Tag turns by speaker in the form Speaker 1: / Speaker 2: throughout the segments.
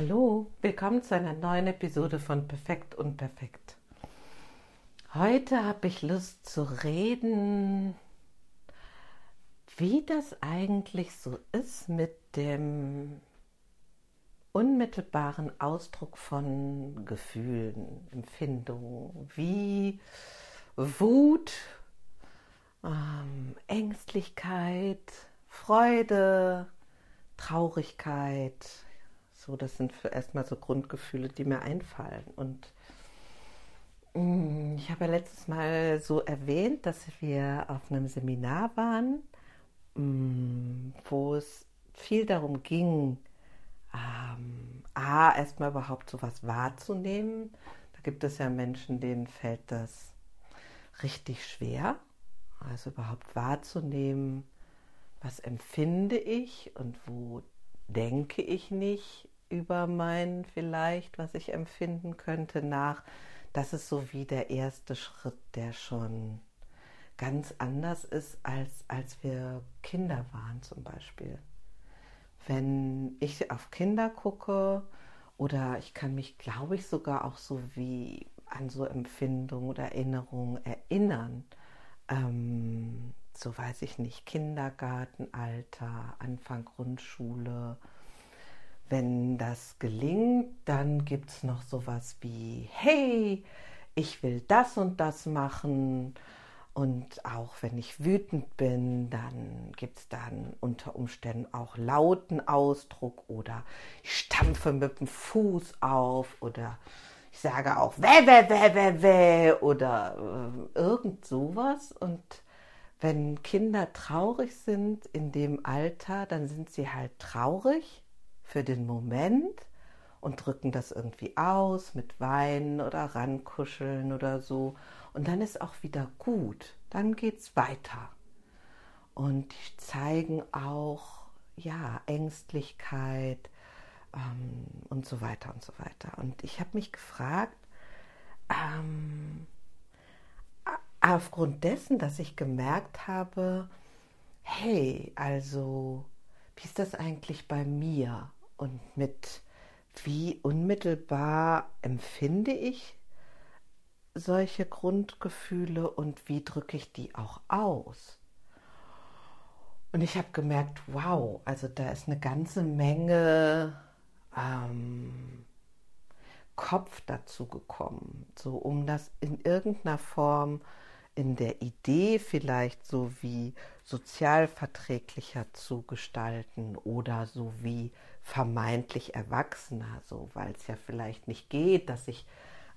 Speaker 1: Hallo, willkommen zu einer neuen Episode von Perfekt und Perfekt. Heute habe ich Lust zu reden, wie das eigentlich so ist mit dem unmittelbaren Ausdruck von Gefühlen, Empfindungen, wie Wut, ähm, Ängstlichkeit, Freude, Traurigkeit, so, das sind erstmal so Grundgefühle, die mir einfallen. Und mm, ich habe ja letztes Mal so erwähnt, dass wir auf einem Seminar waren, mm, wo es viel darum ging, ähm, A, erstmal überhaupt sowas wahrzunehmen. Da gibt es ja Menschen, denen fällt das richtig schwer. Also überhaupt wahrzunehmen, was empfinde ich und wo denke ich nicht über mein vielleicht, was ich empfinden könnte, nach. Das ist so wie der erste Schritt, der schon ganz anders ist, als als wir Kinder waren zum Beispiel. Wenn ich auf Kinder gucke oder ich kann mich, glaube ich, sogar auch so wie an so Empfindungen oder Erinnerungen erinnern. Ähm, so weiß ich nicht, Kindergartenalter, Anfang Grundschule, wenn das gelingt, dann gibt es noch sowas wie, hey, ich will das und das machen. Und auch wenn ich wütend bin, dann gibt es dann unter Umständen auch lauten Ausdruck oder ich stampfe mit dem Fuß auf oder ich sage auch weh, weh, weh, weh, weh oder äh, irgend sowas. Und wenn Kinder traurig sind in dem Alter, dann sind sie halt traurig für den Moment und drücken das irgendwie aus mit Weinen oder rankuscheln oder so. Und dann ist auch wieder gut. Dann geht's weiter. Und die zeigen auch, ja, Ängstlichkeit ähm, und so weiter und so weiter. Und ich habe mich gefragt, ähm, aufgrund dessen, dass ich gemerkt habe, hey, also, wie ist das eigentlich bei mir? Und mit wie unmittelbar empfinde ich solche Grundgefühle und wie drücke ich die auch aus. Und ich habe gemerkt, wow, also da ist eine ganze Menge ähm, Kopf dazu gekommen, so um das in irgendeiner Form in der Idee vielleicht so wie sozialverträglicher zu gestalten oder so wie vermeintlich Erwachsener, so weil es ja vielleicht nicht geht, dass ich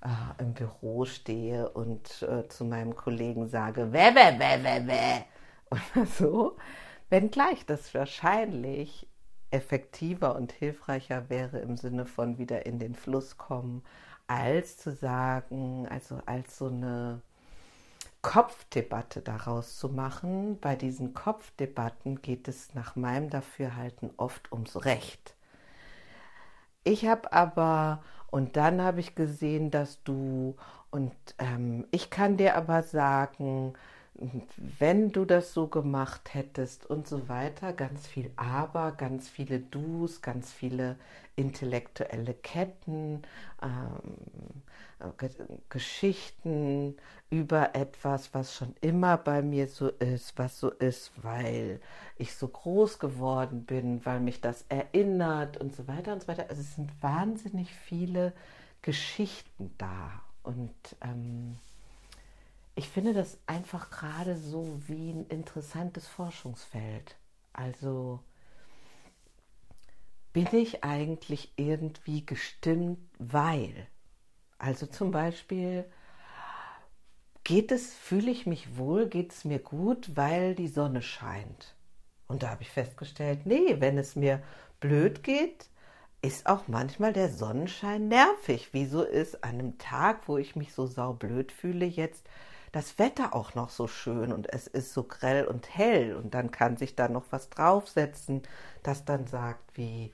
Speaker 1: äh, im Büro stehe und äh, zu meinem Kollegen sage, weh, weh, weh, weh, weh, oder so, wenngleich das wahrscheinlich effektiver und hilfreicher wäre im Sinne von wieder in den Fluss kommen, als zu sagen, also als so eine Kopfdebatte daraus zu machen. Bei diesen Kopfdebatten geht es nach meinem Dafürhalten oft ums Recht. Ich habe aber, und dann habe ich gesehen, dass du, und ähm, ich kann dir aber sagen, wenn du das so gemacht hättest und so weiter, ganz viel Aber, ganz viele Dus, ganz viele intellektuelle Ketten, ähm, äh, Geschichten über etwas, was schon immer bei mir so ist, was so ist, weil ich so groß geworden bin, weil mich das erinnert und so weiter und so weiter. Also es sind wahnsinnig viele Geschichten da und ähm, ich finde das einfach gerade so wie ein interessantes Forschungsfeld. Also bin ich eigentlich irgendwie gestimmt, weil. Also zum Beispiel geht es, fühle ich mich wohl, geht es mir gut, weil die Sonne scheint. Und da habe ich festgestellt, nee, wenn es mir blöd geht, ist auch manchmal der Sonnenschein nervig. Wieso ist an einem Tag, wo ich mich so saublöd fühle, jetzt das Wetter auch noch so schön und es ist so grell und hell und dann kann sich da noch was draufsetzen, das dann sagt wie,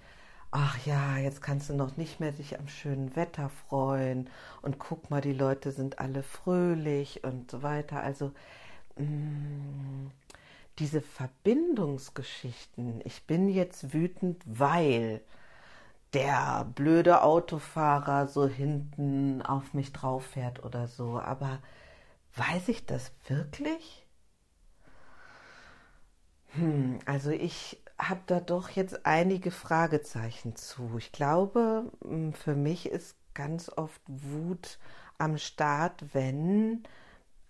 Speaker 1: ach ja, jetzt kannst du noch nicht mehr sich am schönen Wetter freuen und guck mal, die Leute sind alle fröhlich und so weiter. Also mh, mm, diese Verbindungsgeschichten, ich bin jetzt wütend, weil der blöde Autofahrer so hinten auf mich drauf fährt oder so. Aber weiß ich das wirklich? Hm, also ich habe da doch jetzt einige Fragezeichen zu. Ich glaube, hm, für mich ist ganz oft Wut am Start, wenn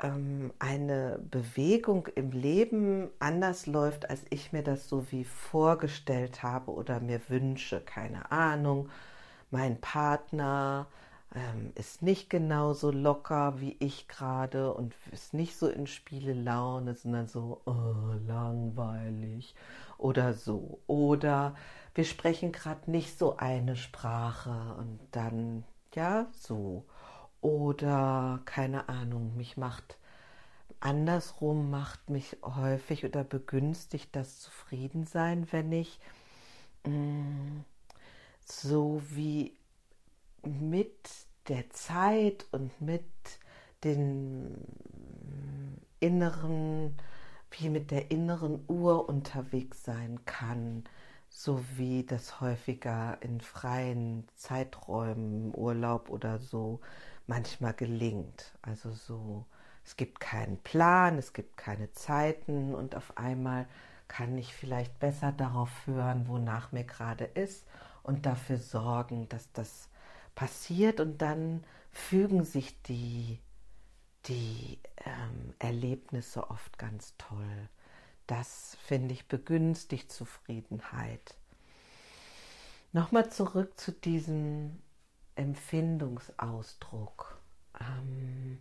Speaker 1: ähm, eine Bewegung im Leben anders läuft, als ich mir das so wie vorgestellt habe oder mir wünsche. Keine Ahnung. Mein Partner ähm, ist nicht genauso locker wie ich gerade und ist nicht so in Spielelaune, sondern so oh, langweilig oder so. Oder wir sprechen gerade nicht so eine Sprache und dann, ja, so. Oder keine Ahnung, mich macht andersrum, macht mich häufig oder begünstigt das Zufriedensein, wenn ich mh, mm, so wie mit der Zeit und mit den inneren, wie mit der inneren Uhr unterwegs sein kann, so wie das häufiger in freien Zeiträumen, Urlaub oder so manchmal gelingt. Also so, es gibt keinen Plan, es gibt keine Zeiten und auf einmal kann ich vielleicht besser darauf hören, wonach mir gerade ist und dafür sorgen, dass das passiert und dann fügen sich die, die ähm, Erlebnisse oft ganz toll. Das finde ich begünstigt Zufriedenheit. Nochmal zurück zu diesem Empfindungsausdruck. Ähm,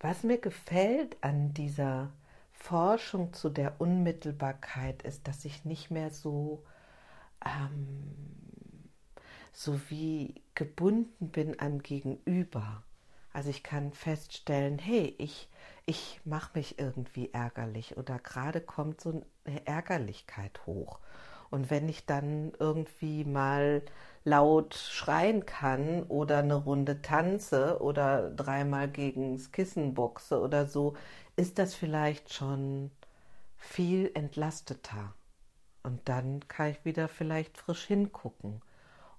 Speaker 1: was mir gefällt an dieser Forschung zu der Unmittelbarkeit ist, dass ich nicht mehr so ähm, so wie gebunden bin am Gegenüber. Also ich kann feststellen, hey, ich, ich mache mich irgendwie ärgerlich oder gerade kommt so eine Ärgerlichkeit hoch. Und wenn ich dann irgendwie mal laut schreien kann oder eine Runde tanze oder dreimal gegens Kissen boxe oder so, ist das vielleicht schon viel entlasteter. Und dann kann ich wieder vielleicht frisch hingucken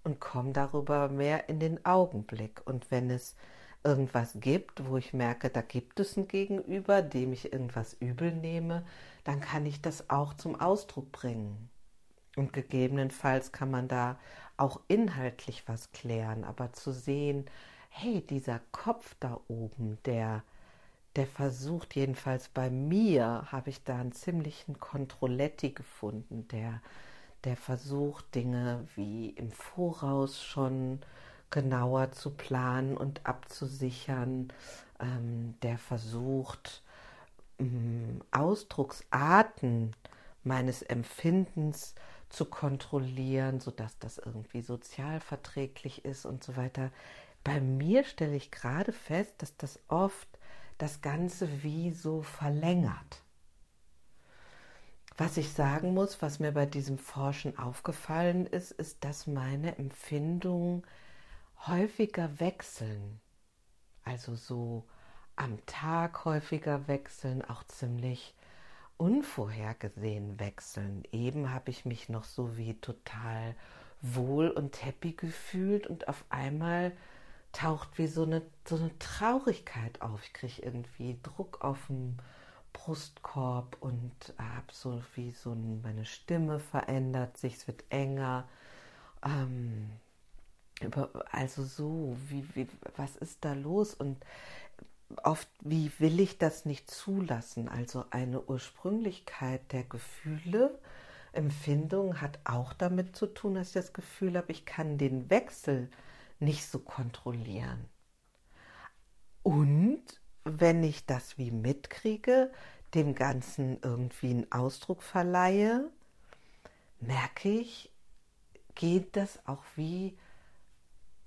Speaker 1: und komme darüber mehr in den Augenblick. Und wenn es irgendwas gibt, wo ich merke, da gibt es ein Gegenüber, dem ich irgendwas übel nehme, dann kann ich das auch zum Ausdruck bringen. Und gegebenenfalls kann man da auch inhaltlich was klären, aber zu sehen, hey, dieser Kopf da oben, der, der versucht, jedenfalls bei mir, habe ich da einen ziemlichen Kontrolletti gefunden, der der versucht, Dinge wie im Voraus schon genauer zu planen und abzusichern, ähm, der versucht, ähm, Ausdrucksarten meines Empfindens zu kontrollieren, sodass das irgendwie sozial verträglich ist und so weiter. Bei mir stelle ich gerade fest, dass das oft das Ganze wie so verlängert. Was ich sagen muss, was mir bei diesem Forschen aufgefallen ist, ist, dass meine Empfindungen häufiger wechseln. Also so am Tag häufiger wechseln, auch ziemlich unvorhergesehen wechseln. Eben habe ich mich noch so wie total wohl und happy gefühlt und auf einmal taucht wie so eine, so eine Traurigkeit auf. Ich kriege irgendwie Druck auf dem Brustkorb und habe so wie so ein, meine Stimme verändert sich, es wird enger. Ähm, also so, wie, wie, was ist da los? Und oft, wie will ich das nicht zulassen? Also eine Ursprünglichkeit der Gefühle, Empfindung hat auch damit zu tun, dass ich das Gefühl habe, ich kann den Wechsel nicht so kontrollieren. Und wenn ich das wie mitkriege, dem Ganzen irgendwie einen Ausdruck verleihe, merke ich, geht das auch wie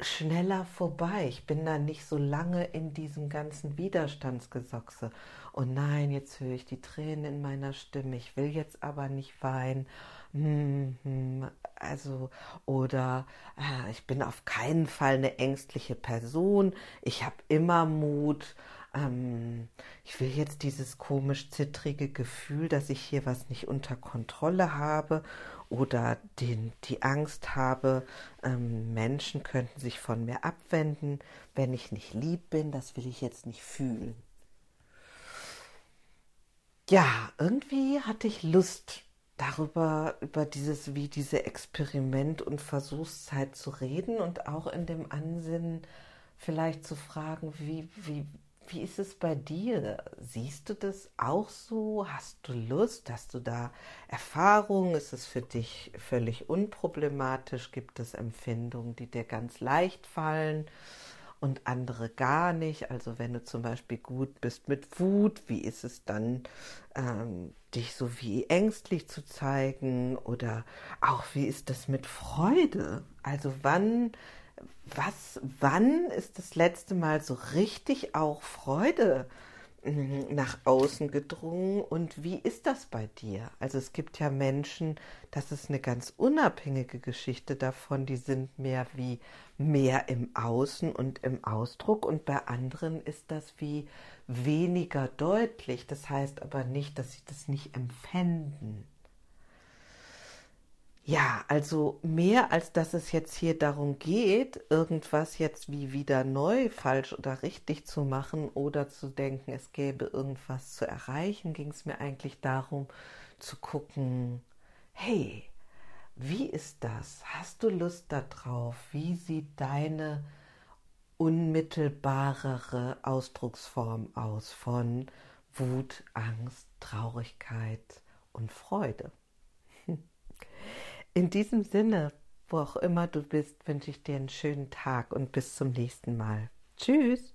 Speaker 1: schneller vorbei. Ich bin da nicht so lange in diesem ganzen Widerstandsgesochse. Und oh nein, jetzt höre ich die Tränen in meiner Stimme. Ich will jetzt aber nicht weinen. Hm, hm, also, oder äh, ich bin auf keinen Fall eine ängstliche Person. Ich habe immer Mut ähm, ich will jetzt dieses komisch zittrige Gefühl, dass ich hier was nicht unter Kontrolle habe oder den, die Angst habe, ähm, Menschen könnten sich von mir abwenden, wenn ich nicht lieb bin, das will ich jetzt nicht fühlen. Ja, irgendwie hatte ich Lust darüber, über dieses, wie diese Experiment- und Versuchszeit zu reden und auch in dem Ansinnen vielleicht zu fragen, wie, wie, wie ist es bei dir? Siehst du das auch so? Hast du Lust? Hast du da Erfahrung? Ist es für dich völlig unproblematisch? Gibt es Empfindungen, die dir ganz leicht fallen und andere gar nicht? Also wenn du zum Beispiel gut bist mit Wut, wie ist es dann, ähm, dich so wie ängstlich zu zeigen? Oder auch wie ist das mit Freude? Also wann was, wann ist das letzte Mal so richtig auch Freude mm, nach außen gedrungen und wie ist das bei dir? Also es gibt ja Menschen, das ist eine ganz unabhängige Geschichte davon, die sind mehr wie mehr im Außen und im Ausdruck und bei anderen ist das wie weniger deutlich. Das heißt aber nicht, dass sie das nicht empfinden. Ja, also mehr als dass es jetzt hier darum geht, irgendwas jetzt wie wieder neu, falsch oder richtig zu machen oder zu denken, es gäbe irgendwas zu erreichen, ging es mir eigentlich darum zu gucken, hey, wie ist das? Hast du Lust darauf? Wie sieht deine unmittelbarere Ausdrucksform aus von Wut, Angst, Traurigkeit und Freude? In diesem Sinne, wo auch immer du bist, wünsche ich dir einen schönen Tag und bis zum nächsten Mal. Tschüss.